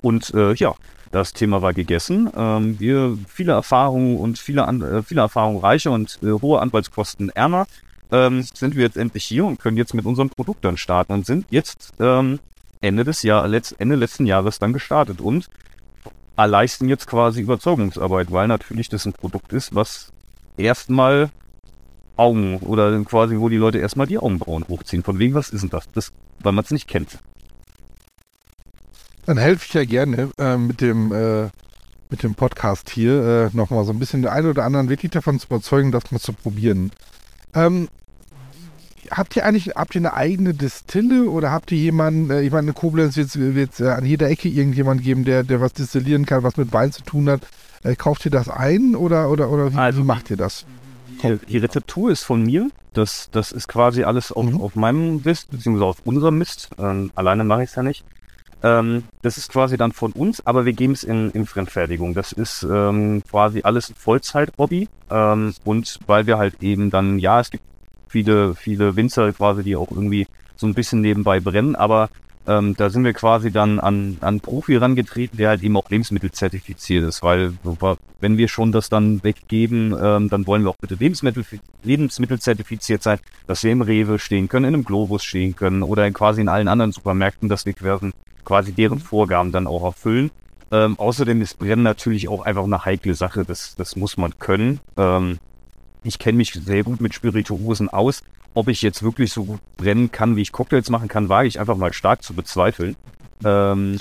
Und äh, ja, das Thema war gegessen. Ähm, wir viele Erfahrungen und viele, an, äh, viele Erfahrungen reicher und äh, hohe Anwaltskosten ärmer ähm, sind wir jetzt endlich hier und können jetzt mit unserem Produkt dann starten und sind jetzt ähm, Ende des Jahr, letzt, Ende letzten Jahres dann gestartet und leisten jetzt quasi Überzeugungsarbeit, weil natürlich das ein Produkt ist, was erstmal Augen oder quasi, wo die Leute erstmal die Augenbrauen hochziehen. Von wegen, was ist denn das? das weil man es nicht kennt. Dann helfe ich ja gerne äh, mit dem äh, mit dem Podcast hier äh, nochmal so ein bisschen den einen oder anderen wirklich davon zu überzeugen, das mal zu probieren. Ähm, habt ihr eigentlich habt ihr eine eigene Distille oder habt ihr jemanden, äh, ich meine, in Koblenz wird es äh, an jeder Ecke irgendjemand geben, der, der was destillieren kann, was mit Wein zu tun hat. Äh, kauft ihr das ein oder oder oder wie, Also- wie macht ihr das? Die, Rezeptur ist von mir. Das, das ist quasi alles auf, Mhm. auf meinem Mist, beziehungsweise auf unserem Mist. Ähm, alleine mache ich es ja nicht. Ähm, das ist quasi dann von uns, aber wir geben es in, in Fremdfertigung. Das ist ähm, quasi alles ein Vollzeit-Hobby. Ähm, und weil wir halt eben dann, ja, es gibt viele, viele Winzer quasi, die auch irgendwie so ein bisschen nebenbei brennen, aber ähm, da sind wir quasi dann an, an Profi rangetreten, der halt eben auch lebensmittelzertifiziert ist, weil wenn wir schon das dann weggeben, ähm, dann wollen wir auch bitte Lebensmittel, lebensmittelzertifiziert sein, dass wir im Rewe stehen können, in einem Globus stehen können oder in quasi in allen anderen Supermärkten, dass wir quasi, quasi deren Vorgaben dann auch erfüllen. Ähm, außerdem ist Brennen natürlich auch einfach eine heikle Sache, das, das muss man können. Ähm, ich kenne mich sehr gut mit Spirituosen aus ob ich jetzt wirklich so gut brennen kann, wie ich Cocktails machen kann, wage ich einfach mal stark zu bezweifeln. Ähm,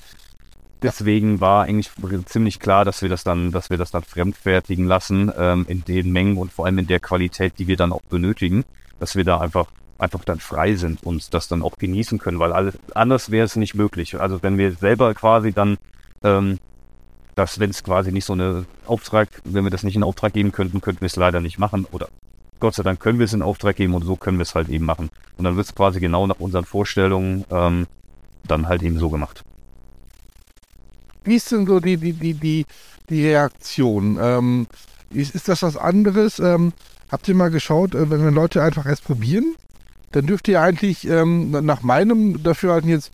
deswegen war eigentlich ziemlich klar, dass wir das dann, dass wir das dann fremdfertigen lassen ähm, in den Mengen und vor allem in der Qualität, die wir dann auch benötigen, dass wir da einfach einfach dann frei sind und das dann auch genießen können, weil alles anders wäre es nicht möglich. Also wenn wir selber quasi dann ähm, dass wenn es quasi nicht so eine Auftrag, wenn wir das nicht in Auftrag geben könnten, könnten wir es leider nicht machen. Oder Gott sei Dank können wir es in Auftrag geben und so können wir es halt eben machen. Und dann wird es quasi genau nach unseren Vorstellungen ähm, dann halt eben so gemacht. Wie ist denn so die, die, die, die, die Reaktion? Ähm, ist, ist das was anderes? Ähm, habt ihr mal geschaut, äh, wenn, wenn Leute einfach erst probieren, dann dürft ihr eigentlich ähm, nach meinem Dafürhalten jetzt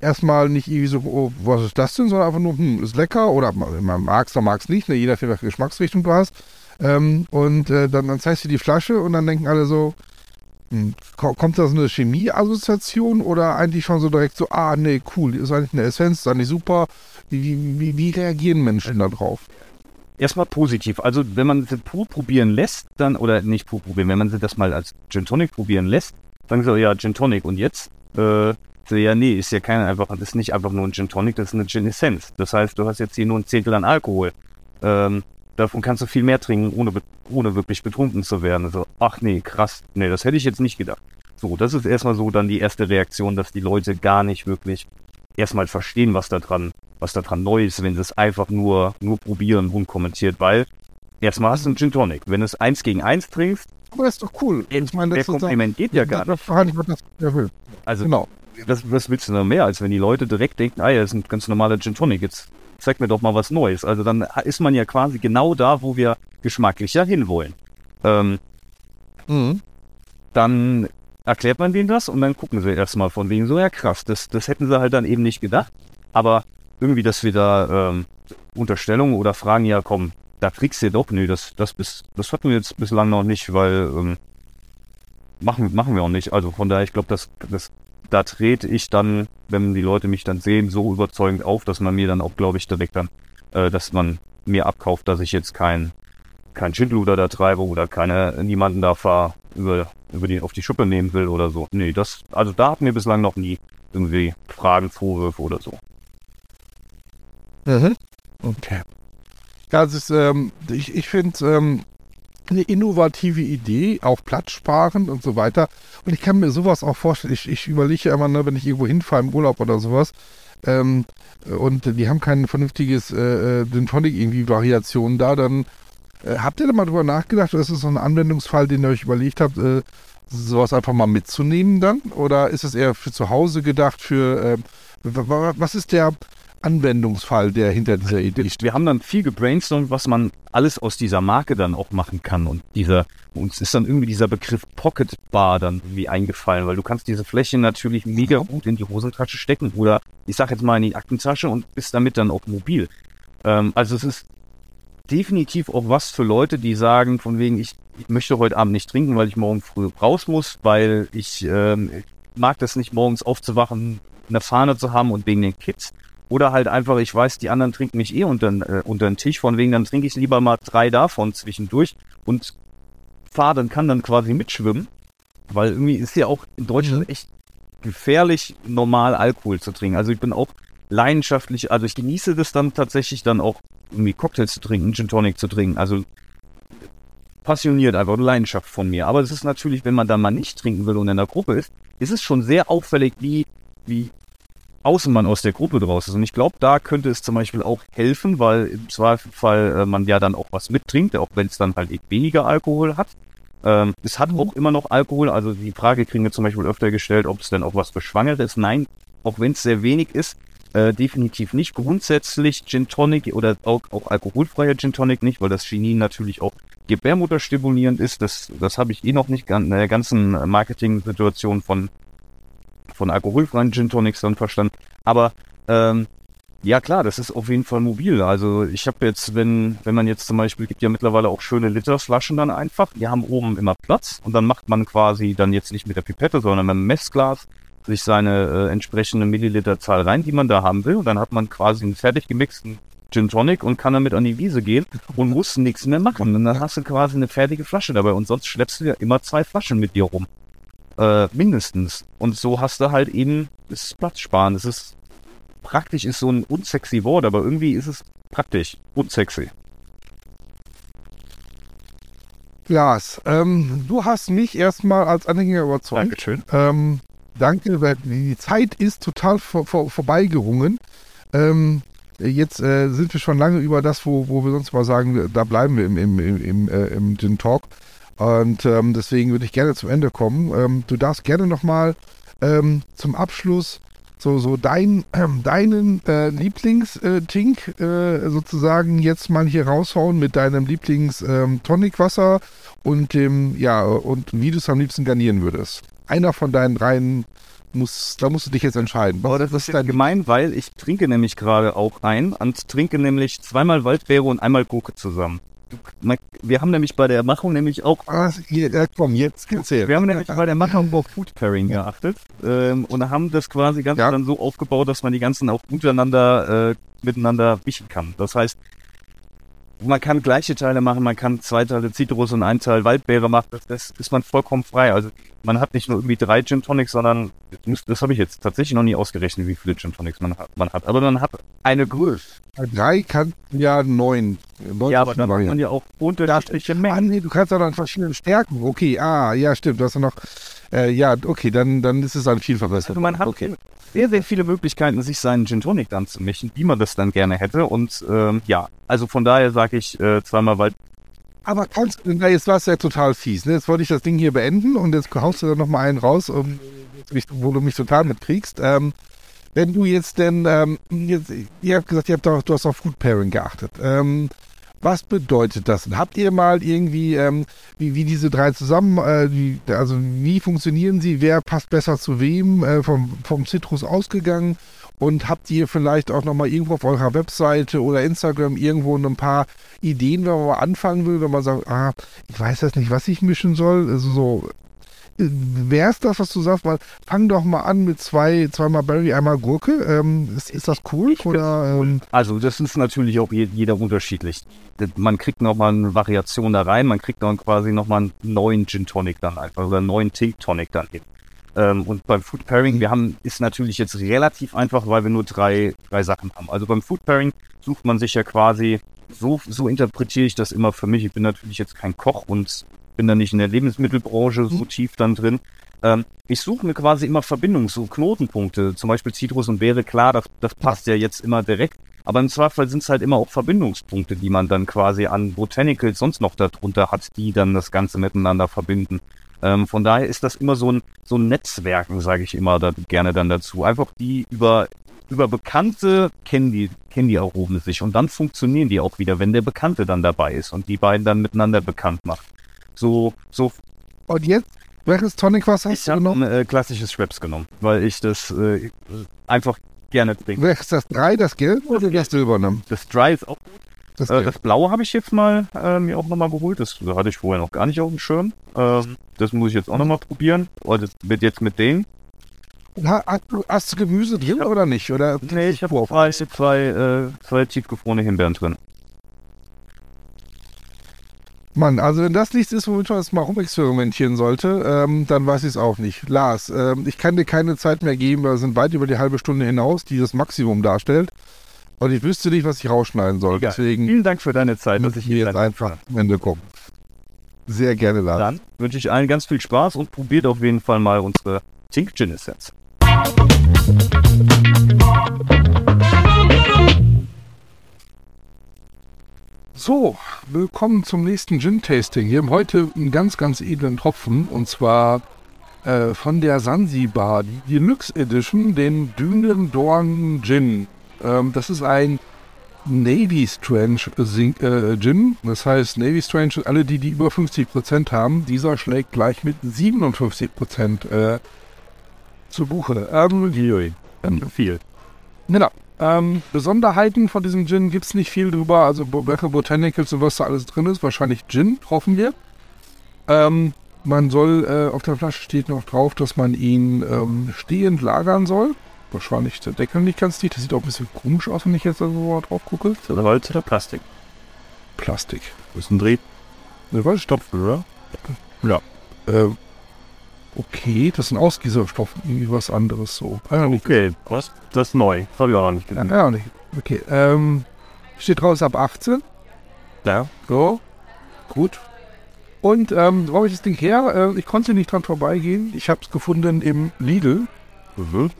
erstmal nicht irgendwie so, oh, was ist das denn, sondern einfach nur, hm, ist lecker oder man mag es oder mag es nicht, ne, jeder welche Geschmacksrichtung du hast. Ähm, und äh, dann, dann zeigst du die Flasche und dann denken alle so, hm, kommt da so eine Chemie-Assoziation oder eigentlich schon so direkt so, ah, nee, cool, ist eigentlich eine Essenz, ist eigentlich super. Wie, wie, wie reagieren Menschen da drauf? Erstmal positiv. Also wenn man sie pur probieren lässt, dann, oder nicht pur probieren, wenn man sie das mal als Gin Tonic probieren lässt, sagen sie, ja, Gin Tonic und jetzt? Äh, ja, nee, ist ja kein einfach, das ist nicht einfach nur ein Gin Tonic, das ist eine Gin Essence. Das heißt, du hast jetzt hier nur ein Zehntel an Alkohol. Ähm, davon kannst du viel mehr trinken, ohne, ohne wirklich betrunken zu werden. Also, ach nee, krass, nee, das hätte ich jetzt nicht gedacht. So, das ist erstmal so dann die erste Reaktion, dass die Leute gar nicht wirklich erstmal verstehen, was da dran, was da dran neu ist, wenn sie es einfach nur, nur probieren, unkommentiert, weil erstmal hast du einen Gin Tonic. Wenn du es eins gegen eins trinkst, aber das ist doch cool. Ich meine, das Kompliment geht ja gar nicht. Das, das, das, will. Also, genau was, was willst du noch mehr, als wenn die Leute direkt denken, ah ja, das ist ein ganz normaler Gin Tonic, jetzt zeig mir doch mal was Neues. Also dann ist man ja quasi genau da, wo wir geschmacklich ja hinwollen. Ähm, mhm. Dann erklärt man denen das und dann gucken sie erstmal von wegen so, ja krass, das, das hätten sie halt dann eben nicht gedacht. Aber irgendwie, dass wir da ähm, Unterstellungen oder Fragen, ja komm, da kriegst du doch, nö, das, das, bis, das hatten wir jetzt bislang noch nicht, weil ähm, machen, machen wir auch nicht. Also von daher, ich glaube, das, das da trete ich dann, wenn die Leute mich dann sehen, so überzeugend auf, dass man mir dann auch, glaube ich, direkt dann, äh, dass man mir abkauft, dass ich jetzt kein, kein Schindluder da treibe oder keine, niemanden da fahr, über, über die, auf die Schuppe nehmen will oder so. Nee, das, also da hat mir bislang noch nie irgendwie Fragen, Vorwürfe oder so. Mhm. Okay. Ja, es ist, ähm, ich, ich finde, ähm, eine innovative Idee, auch platzsparend und so weiter. Und ich kann mir sowas auch vorstellen. Ich, ich überlege immer, ne, wenn ich irgendwo hinfahre im Urlaub oder sowas, ähm, und die haben kein vernünftiges äh, Gin äh, Tonic irgendwie Variation da, dann äh, habt ihr da mal drüber nachgedacht, oder ist das so ein Anwendungsfall, den ihr euch überlegt habt, äh, sowas einfach mal mitzunehmen dann? Oder ist es eher für zu Hause gedacht, für äh, was ist der Anwendungsfall, der hinter dieser Idee steht. Wir haben dann viel gebrainstormt, was man alles aus dieser Marke dann auch machen kann. Und dieser, uns ist dann irgendwie dieser Begriff Pocket Bar dann irgendwie eingefallen, weil du kannst diese Fläche natürlich mega gut in die Hosentasche stecken oder ich sag jetzt mal in die Aktentasche und bist damit dann auch mobil. Ähm, also es ist definitiv auch was für Leute, die sagen, von wegen, ich, ich möchte heute Abend nicht trinken, weil ich morgen früh raus muss, weil ich ähm, mag das nicht, morgens aufzuwachen, eine Fahne zu haben und wegen den Kids. Oder halt einfach, ich weiß, die anderen trinken mich eh unter, äh, unter den Tisch, von wegen, dann trinke ich lieber mal drei davon zwischendurch und fahre dann, kann dann quasi mitschwimmen. Weil irgendwie ist ja auch in Deutschland mhm. echt gefährlich, normal Alkohol zu trinken. Also ich bin auch leidenschaftlich, also ich genieße das dann tatsächlich dann auch irgendwie Cocktails zu trinken, Gin Tonic zu trinken. Also passioniert einfach eine Leidenschaft von mir. Aber es ist natürlich, wenn man dann mal nicht trinken will und in der Gruppe ist, ist es schon sehr auffällig, wie, wie Außenmann aus der Gruppe draus ist. Und ich glaube, da könnte es zum Beispiel auch helfen, weil im Zweifelsfall äh, man ja dann auch was mittrinkt, auch wenn es dann halt weniger Alkohol hat. Ähm, es hat auch immer noch Alkohol, also die Frage kriegen wir zum Beispiel öfter gestellt, ob es denn auch was für Schwangere ist. Nein, auch wenn es sehr wenig ist, äh, definitiv nicht. Grundsätzlich Gin Tonic oder auch, auch alkoholfreier Gin Tonic nicht, weil das Chinin natürlich auch Gebärmutter stimulierend ist. Das, das habe ich eh noch nicht in der ganzen Marketing-Situation von von alkoholfreien Gin Tonics dann verstanden. Aber ähm, ja klar, das ist auf jeden Fall mobil. Also ich habe jetzt, wenn, wenn man jetzt zum Beispiel, gibt ja mittlerweile auch schöne Literflaschen dann einfach, die haben oben immer Platz und dann macht man quasi dann jetzt nicht mit der Pipette, sondern mit dem Messglas sich seine äh, entsprechende Milliliterzahl rein, die man da haben will. Und dann hat man quasi einen fertig gemixten Gin Tonic und kann damit an die Wiese gehen und muss nichts mehr machen. Und dann hast du quasi eine fertige Flasche dabei und sonst schleppst du ja immer zwei Flaschen mit dir rum. Äh, mindestens. Und so hast du halt eben, es ist Platz sparen. Es ist praktisch ist so ein unsexy Wort, aber irgendwie ist es praktisch. Unsexy. Lars, ähm, du hast mich erstmal als Anhänger überzeugt. Dankeschön. Ähm, danke, weil die Zeit ist total vor, vor, vorbeigerungen. Ähm, jetzt äh, sind wir schon lange über das, wo, wo wir sonst mal sagen, da bleiben wir im, im, im, im, äh, im Gin Talk. Und ähm, deswegen würde ich gerne zum Ende kommen. Ähm, du darfst gerne nochmal ähm, zum Abschluss so, so dein, ähm, deinen äh, Lieblings-Tink äh, sozusagen jetzt mal hier raushauen mit deinem Lieblings-Tonicwasser ähm, und dem, ja, und wie du es am liebsten garnieren würdest. Einer von deinen dreien muss, da musst du dich jetzt entscheiden. Aber das ist jetzt gemein, weil ich trinke nämlich gerade auch ein und trinke nämlich zweimal Waldbeere und einmal Gurke zusammen. Wir haben nämlich bei der Machung nämlich auch. Ah, komm, jetzt erzähl. Wir haben nämlich bei der Machung auf Food Pairing geachtet ähm, und haben das quasi ganz ja. dann so aufgebaut, dass man die ganzen auch untereinander äh, miteinander wischen kann. Das heißt, man kann gleiche Teile machen, man kann zwei Teile Zitrus und ein Teil Waldbeere machen, das, das ist man vollkommen frei. Also man hat nicht nur irgendwie drei Gin Tonics, sondern das, das habe ich jetzt tatsächlich noch nie ausgerechnet, wie viele Gin Tonics man hat. Man hat. Aber man hat eine Größe. Drei kann ja neun. neun ja, aber dann hat man ja auch unterschiedliche Mengen. Ah, nee, du kannst auch dann verschiedene Stärken. Okay, ah, ja, stimmt. Du hast ja noch, äh, ja, okay, dann, dann ist es ein viel verbessert. Also man hat okay. sehr, sehr viele Möglichkeiten, sich seinen Gin Tonic dann zu mischen, wie man das dann gerne hätte. Und ähm, ja, also von daher sage ich äh, zweimal Wald aber kannst du, na, jetzt war es ja total fies. Ne? Jetzt wollte ich das Ding hier beenden und jetzt haust du da nochmal einen raus, um, wo du mich total mitkriegst. Ähm, wenn du jetzt denn, ähm, jetzt, ihr habt gesagt, ihr habt doch, du hast auf Food Pairing geachtet. Ähm, was bedeutet das? Und habt ihr mal irgendwie, ähm, wie, wie diese drei zusammen, äh, wie, also wie funktionieren sie? Wer passt besser zu wem? Äh, vom, vom Citrus ausgegangen? Und habt ihr vielleicht auch nochmal irgendwo auf eurer Webseite oder Instagram irgendwo ein paar Ideen, wenn man mal anfangen will, wenn man sagt, ah, ich weiß jetzt nicht, was ich mischen soll? Also so, wäre es das, was du sagst, weil fang doch mal an mit zwei, zweimal Berry, einmal Gurke. Ähm, ist, ist, das cool? Oder, ähm? Also das ist natürlich auch jeder unterschiedlich. Man kriegt nochmal eine Variation da rein, man kriegt dann quasi nochmal einen neuen Gin Tonic dann einfach oder einen neuen Tea Tonic dann hin. Ähm, und beim Food Pairing, wir haben, ist natürlich jetzt relativ einfach, weil wir nur drei, drei Sachen haben. Also beim Food Pairing sucht man sich ja quasi, so, so interpretiere ich das immer für mich. Ich bin natürlich jetzt kein Koch und bin da nicht in der Lebensmittelbranche so mhm. tief dann drin. Ähm, ich suche mir quasi immer Verbindungen, so Knotenpunkte, zum Beispiel Zitrus und Beere, klar, das, das passt ja jetzt immer direkt. Aber im Zweifel sind es halt immer auch Verbindungspunkte, die man dann quasi an Botanicals sonst noch darunter hat, die dann das Ganze miteinander verbinden. Ähm, von daher ist das immer so ein, so ein Netzwerken, sage ich immer da, gerne dann dazu. Einfach die über, über Bekannte kennen die, kennen die Aromen sich und dann funktionieren die auch wieder, wenn der Bekannte dann dabei ist und die beiden dann miteinander bekannt macht. So, so. Und jetzt? Welches Tonic Wasser hast ich du genommen? Ich habe äh, klassisches Schweppes genommen, weil ich das äh, einfach gerne trinke. Welches das Drei, das Gelb oder das Silberne? Das Dry ist auch gut. Das, äh, das Blaue habe ich jetzt mal äh, mir auch nochmal geholt. Das hatte ich vorher noch gar nicht auf dem Schirm. Ähm, das muss ich jetzt auch nochmal probieren. Oder mit jetzt mit denen. Hast du, hast du Gemüse drin oder nicht? Oder nee, ich habe zwei, zwei, äh, zwei tiefgefrorene Himbeeren drin. Mann, also wenn das nichts ist, womit man jetzt mal rumexperimentieren sollte, ähm, dann weiß ich es auch nicht. Lars, ähm, ich kann dir keine Zeit mehr geben, wir sind weit über die halbe Stunde hinaus, die das Maximum darstellt. Und ich wüsste nicht, was ich rausschneiden soll. Egal. Deswegen Vielen Dank für deine Zeit, dass ich hier jetzt einfach am Ende komme. Sehr gerne, Lars. Dann wünsche ich allen ganz viel Spaß und probiert auf jeden Fall mal unsere Tink Gin Essenz. So, willkommen zum nächsten Gin-Tasting. Wir haben heute einen ganz, ganz edlen Tropfen und zwar äh, von der Sansibar, die Deluxe Edition, den Dünen Dorn Gin. Ähm, das ist ein Navy Strange äh, Gin. Das heißt, Navy Strange, alle die, die über 50% haben, dieser schlägt gleich mit 57% äh, zu Buche. Ähm, ähm, viel. Genau. Ähm, Besonderheiten von diesem Gin gibt es nicht viel drüber. Also welche Botanicals und was da alles drin ist. Wahrscheinlich Gin, hoffen wir. Ähm, man soll, äh, auf der Flasche steht noch drauf, dass man ihn ähm, stehend lagern soll wahrscheinlich der Deckel nicht ganz dicht. Das sieht auch ein bisschen komisch aus, wenn ich jetzt so drauf gucke. Ist das Holz oder Plastik? Plastik. Wo ist ein Dreh? Ne, was? Stopfen, oder? Ja. Äh, okay, das ist ein Ausgießerstoff, irgendwie was anderes so. Ah. Okay, was? Das ist neu. Das habe ich auch noch nicht gesehen. ja, nicht. Okay, ähm, steht raus ab 18. Ja. So, gut. Und ähm, wo habe ich das Ding her? Äh, ich konnte nicht dran vorbeigehen. Ich habe es gefunden im Lidl. Mhm.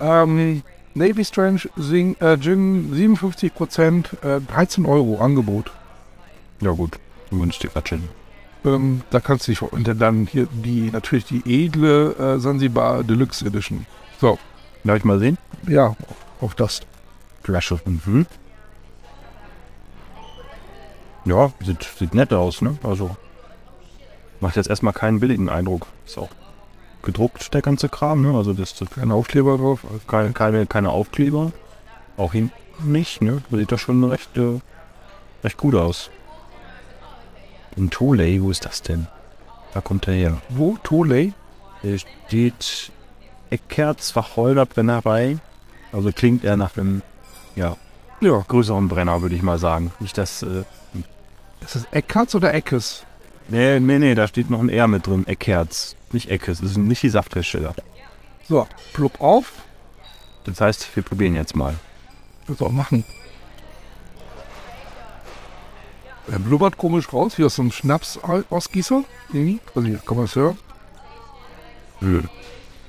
Ähm, Navy Strange Sing, äh, Gin 57%, äh, 13 Euro Angebot. Ja gut. Günstiger Gin. Ähm, da kannst du dich und dann hier die natürlich die edle äh, Sansibar Deluxe Edition. So, Darf ich mal sehen? ja, auf das. Flasche. Mhm. Ja, sieht, sieht nett aus, ne? Also macht jetzt erstmal keinen billigen Eindruck. Ist auch gedruckt, der ganze Kram, ne? Also das ist Kein Aufkleber drauf. Also keine, keine, keine Aufkleber. Auch hinten nicht, ne? Sieht das schon recht, äh, recht gut aus. In Toley, wo ist das denn? Da kommt er her. Wo? Toley? Hier steht Eckerts Wacholderbrennerei. Also klingt er nach einem, ja, Ja. größeren Brenner, würde ich mal sagen. Nicht das, äh, Ist das Eckarts oder Eckes? nee, nee, nee, da steht noch ein R mit drin. Eckerts. Nicht Eckes, das ist nicht die Safthersteller. So, plupp auf. Das heißt, wir probieren jetzt mal. Das auch machen. Er blubbert komisch raus, wie aus so einem Schnaps-Ausgießer. Irgendwie. Also hier, kann man es hören?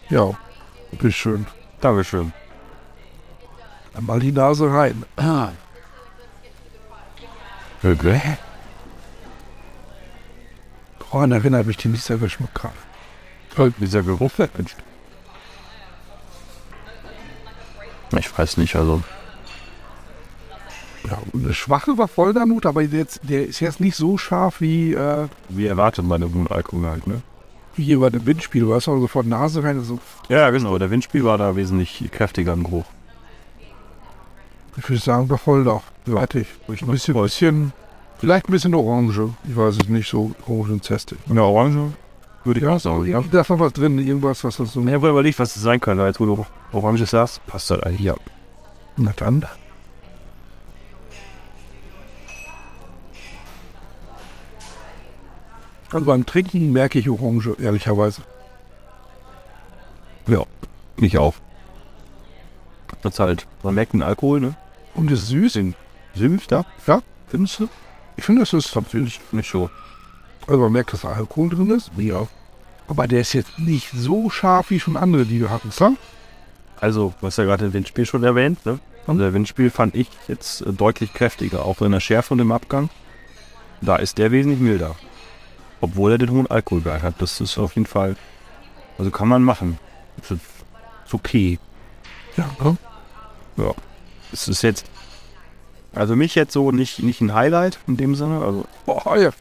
Ja, bitteschön. Dankeschön. Dann mal die Nase rein. Ah. Okay. Oh, dann erinnert mich die nicht sehr Geschmack gerade. Toll. Dieser Geruch. Mensch. Ich weiß nicht, also. Ja, eine schwache war voll der Nut, aber jetzt, der ist jetzt nicht so scharf wie, äh, Wie erwartet man den Alkohol halt, ne? wie hier bei dem Windspiel. Du hast auch sofort Nase rein. So, Ja, genau. Der Windspiel war da wesentlich kräftiger im Geruch. ich würde sagen, war voll doch. Fertig. Ein bisschen, bisschen, vielleicht ein bisschen Orange. Ich weiß es nicht, so orangenzestig. In der Orange würde ich Ja, auch sagen. Ja. Da ist noch was drin, irgendwas, was das so. Ich habe überlegt, was das sein könnte. Als du Orange sagst, passt das eigentlich. Ja. Na dann. Also beim Trinken merke ich Orange, ehrlicherweise. Ja. Ich auch. Das halt. Man merkt den Alkohol, ne? Und ist süß. Süß, ja? Ja, Findest du? ich finde, es ist natürlich. Nicht so. Also man merkt, dass Alkohol drin ist. Ja. Aber der ist jetzt nicht so scharf wie schon andere, die wir hatten, ne? Also, du hast ja gerade den Windspiel schon erwähnt, ne? Also der Windspiel fand ich jetzt äh, deutlich kräftiger, auch in der Schärfe und im Abgang. Da ist der wesentlich milder. Obwohl er den hohen Alkoholgehalt hat. Das ist auf jeden Fall. Also kann man machen. Das ist okay. Ja? Ja. Es ist jetzt. Also mich jetzt so nicht, nicht ein Highlight in dem Sinne. Also. Boah, ja,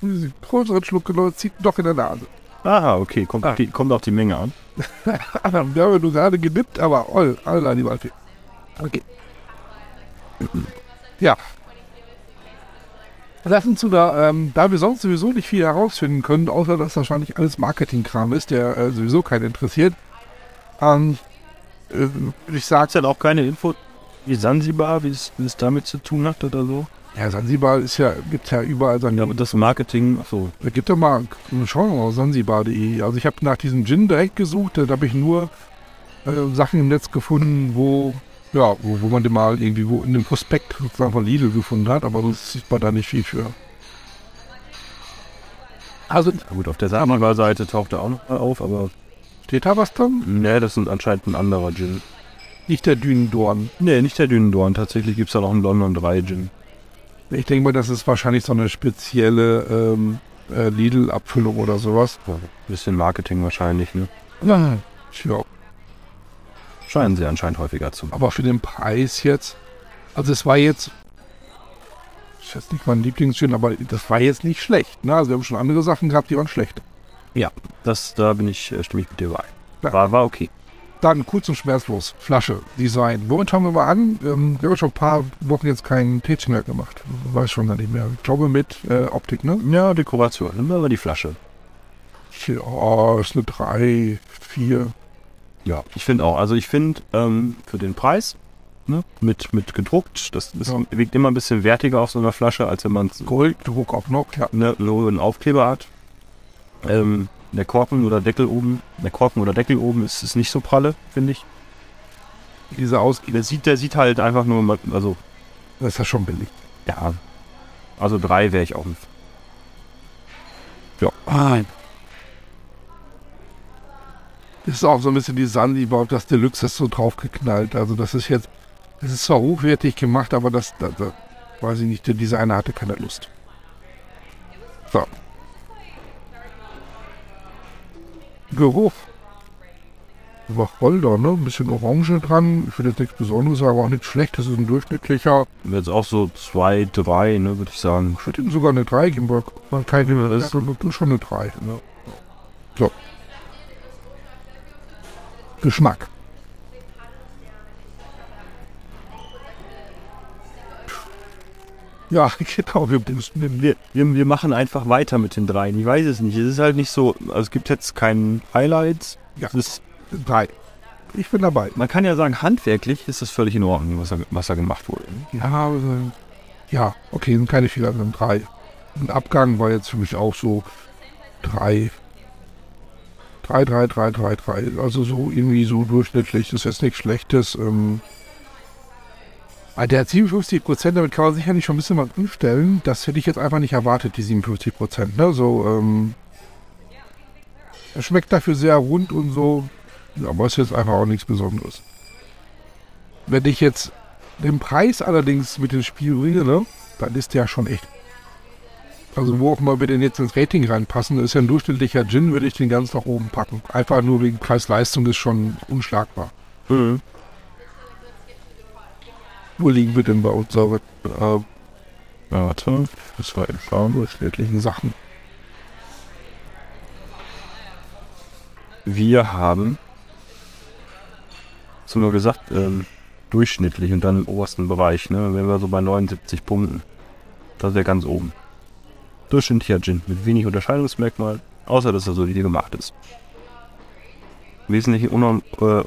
größeren Schluck Leute zieht doch in der Nase. Aha, okay. Kommt, Ah. Die, kommt auf die Menge an. Wir haben nur gerade gedippt, aber all, all die Waldfee. Okay. Ja. Lass uns zu da, ähm, da wir sonst sowieso nicht viel herausfinden können, außer dass wahrscheinlich alles Marketingkram ist, der äh, sowieso keinen interessiert, ähm, äh, würde ich sagen, Ist ja auch keine Info wie Sansibar, wie es, damit zu tun hat oder so. ja, Sansibar ist ja, gibt ja überall sein, Ja, aber das Marketing, ach so, Da gibt doch mal, schauen wir mal, sansibar.de. Also ich habe nach diesem Gin direkt gesucht, da habe ich nur äh, Sachen im Netz gefunden, wo, ja, wo, wo man den mal irgendwie wo in dem Prospekt sozusagen von Lidl gefunden hat, aber sonst sieht man da nicht viel für. Also Na gut, auf der Sansibar-Seite taucht er auch noch mal auf, aber steht da was dran? ne, das ist anscheinend ein anderer Gin. Nicht der Dünendorn. Ne, nicht der Dünendorn. Tatsächlich gibt es da noch einen London 3 Gin. Ich denke mal, das ist wahrscheinlich so eine spezielle ähm, äh, Lidl-Abfüllung oder sowas. Bisschen Marketing wahrscheinlich, ne? Ja. Scheinen sie anscheinend häufiger zu machen. Aber für den Preis jetzt, also es war jetzt, ist jetzt nicht mein Lieblingsgin, aber das war jetzt nicht schlecht. Ne? Also wir haben schon andere Sachen gehabt, die waren schlecht. Ja, das, da bin ich, äh, stimme ich mit dir. Ja. War, war okay. Dann kurz und schmerzlos, Flasche, Design. Womit fangen wir mal an? Ähm, wir haben schon ein paar Wochen jetzt keinen Tätchen mehr gemacht. Weiß schon gar nicht mehr. Ich glaube mit äh, Optik, ne? Ja, Dekoration. Nimm aber die Flasche. Ja, ist eine 3, 4. Ja, ich finde auch. Also ich finde ähm, für den Preis, ne, mit, mit gedruckt, das, das Ja. wiegt immer ein bisschen wertiger auf so einer Flasche, als wenn man Golddruck auch noch, ja. ne, nur einen Aufkleber hat. Ähm, der Korken oder Deckel oben, der Korken oder Deckel oben ist, ist nicht so pralle, finde ich. Diese Aus Der sieht, der sieht halt einfach nur, mal- also, das ist ja schon billig. ja. Also drei wäre ich auch mit. Nein. Das ist auch so ein bisschen die Sandy Bob, das Deluxe ist so draufgeknallt. Also das ist jetzt, das ist zwar hochwertig gemacht, aber das, das, das weiß ich nicht, der Designer hatte keine Lust. So. Geruch. Wacholder, ne? Ein bisschen Orange dran. Ich finde jetzt nichts Besonderes, aber auch nichts Schlechtes. Das ist ein durchschnittlicher. Jetzt auch so zwei, drei, ne, würde ich sagen. Ich würde ihm sogar eine 3 geben, weil man das ist das ist schon eine 3. Ne? Geschmack. Ja, genau, wir Wir, wir, wir machen einfach weiter mit den dreien. Ich weiß es nicht. Es ist halt nicht so, also es gibt jetzt keinen Highlights. Ja. Es ist, drei. Ich bin dabei. man kann ja sagen, handwerklich ist das völlig in Ordnung, was da, was da gemacht wurde. Ja, also, ja, okay, sind keine Fehler, sind drei. Ein Abgang war jetzt für mich auch so drei. Drei, drei, drei, drei, drei. Also so irgendwie so durchschnittlich. Das ist jetzt nichts Schlechtes. Ähm, Ah, Der hat 57 Prozent, damit kann man sicherlich schon ein bisschen was umstellen. Das hätte ich jetzt einfach nicht erwartet, die 57 Prozent. Ne? So, ähm, er schmeckt dafür sehr rund und so, aber ist jetzt einfach auch nichts Besonderes. Wenn ich jetzt den Preis allerdings mit ins Spiel bringe, ne, dann ist der schon echt. Also wo auch mal wir den jetzt ins Rating reinpassen, ist ja ein durchschnittlicher Gin, würde ich den ganz nach oben packen. Einfach nur wegen Preis-Leistung ist schon unschlagbar. Mhm. Wo liegen wir denn bei unseren äh, Ja, warte, das war schauen. durchschnittlichen Sachen? Wir haben, hast du nur gesagt, ähm, durchschnittlich und dann im obersten Bereich, ne, wären wir so bei 79 Punkten. Das wäre ganz oben. Durchschnittlicher Gin mit wenig Unterscheidungsmerkmal, außer dass er solide gemacht ist. Wesentlichen, unan, äh,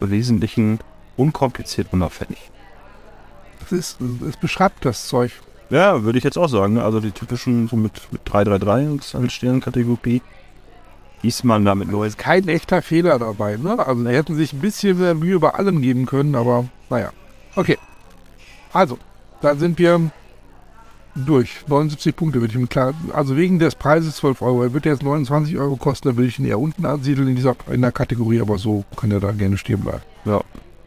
wesentlichen unkompliziert unauffällig. Das ist, es beschreibt das Zeug. Ja, würde ich jetzt auch sagen. Also die typischen so mit, mit 333 und als Sternenkategorie. Ist man damit nur jetzt Kein echter Fehler dabei, ne? Also da hätten sich ein bisschen mehr Mühe bei allem geben können, aber naja. Okay. Also, dann sind wir durch. 79 Punkte würde ich ihm klar. Also wegen des Preises 12 Euro. Er wird jetzt 29 Euro kosten, dann würde ich ihn eher unten ansiedeln in dieser in der Kategorie, aber so kann er da gerne stehen bleiben. Ja,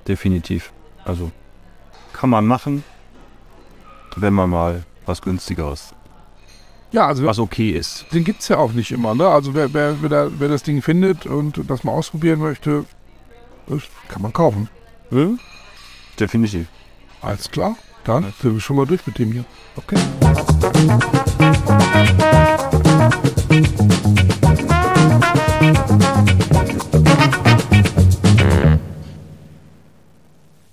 definitiv. Also kann man machen, wenn man mal was günstigeres, Ja, also was okay ist. den gibt es ja auch nicht immer, ne? Also wer, wer, wer, da, wer das Ding findet und das mal ausprobieren möchte, das kann man kaufen. Hm? Definitiv. Alles klar. Dann sind wir schon mal durch mit dem hier. Okay.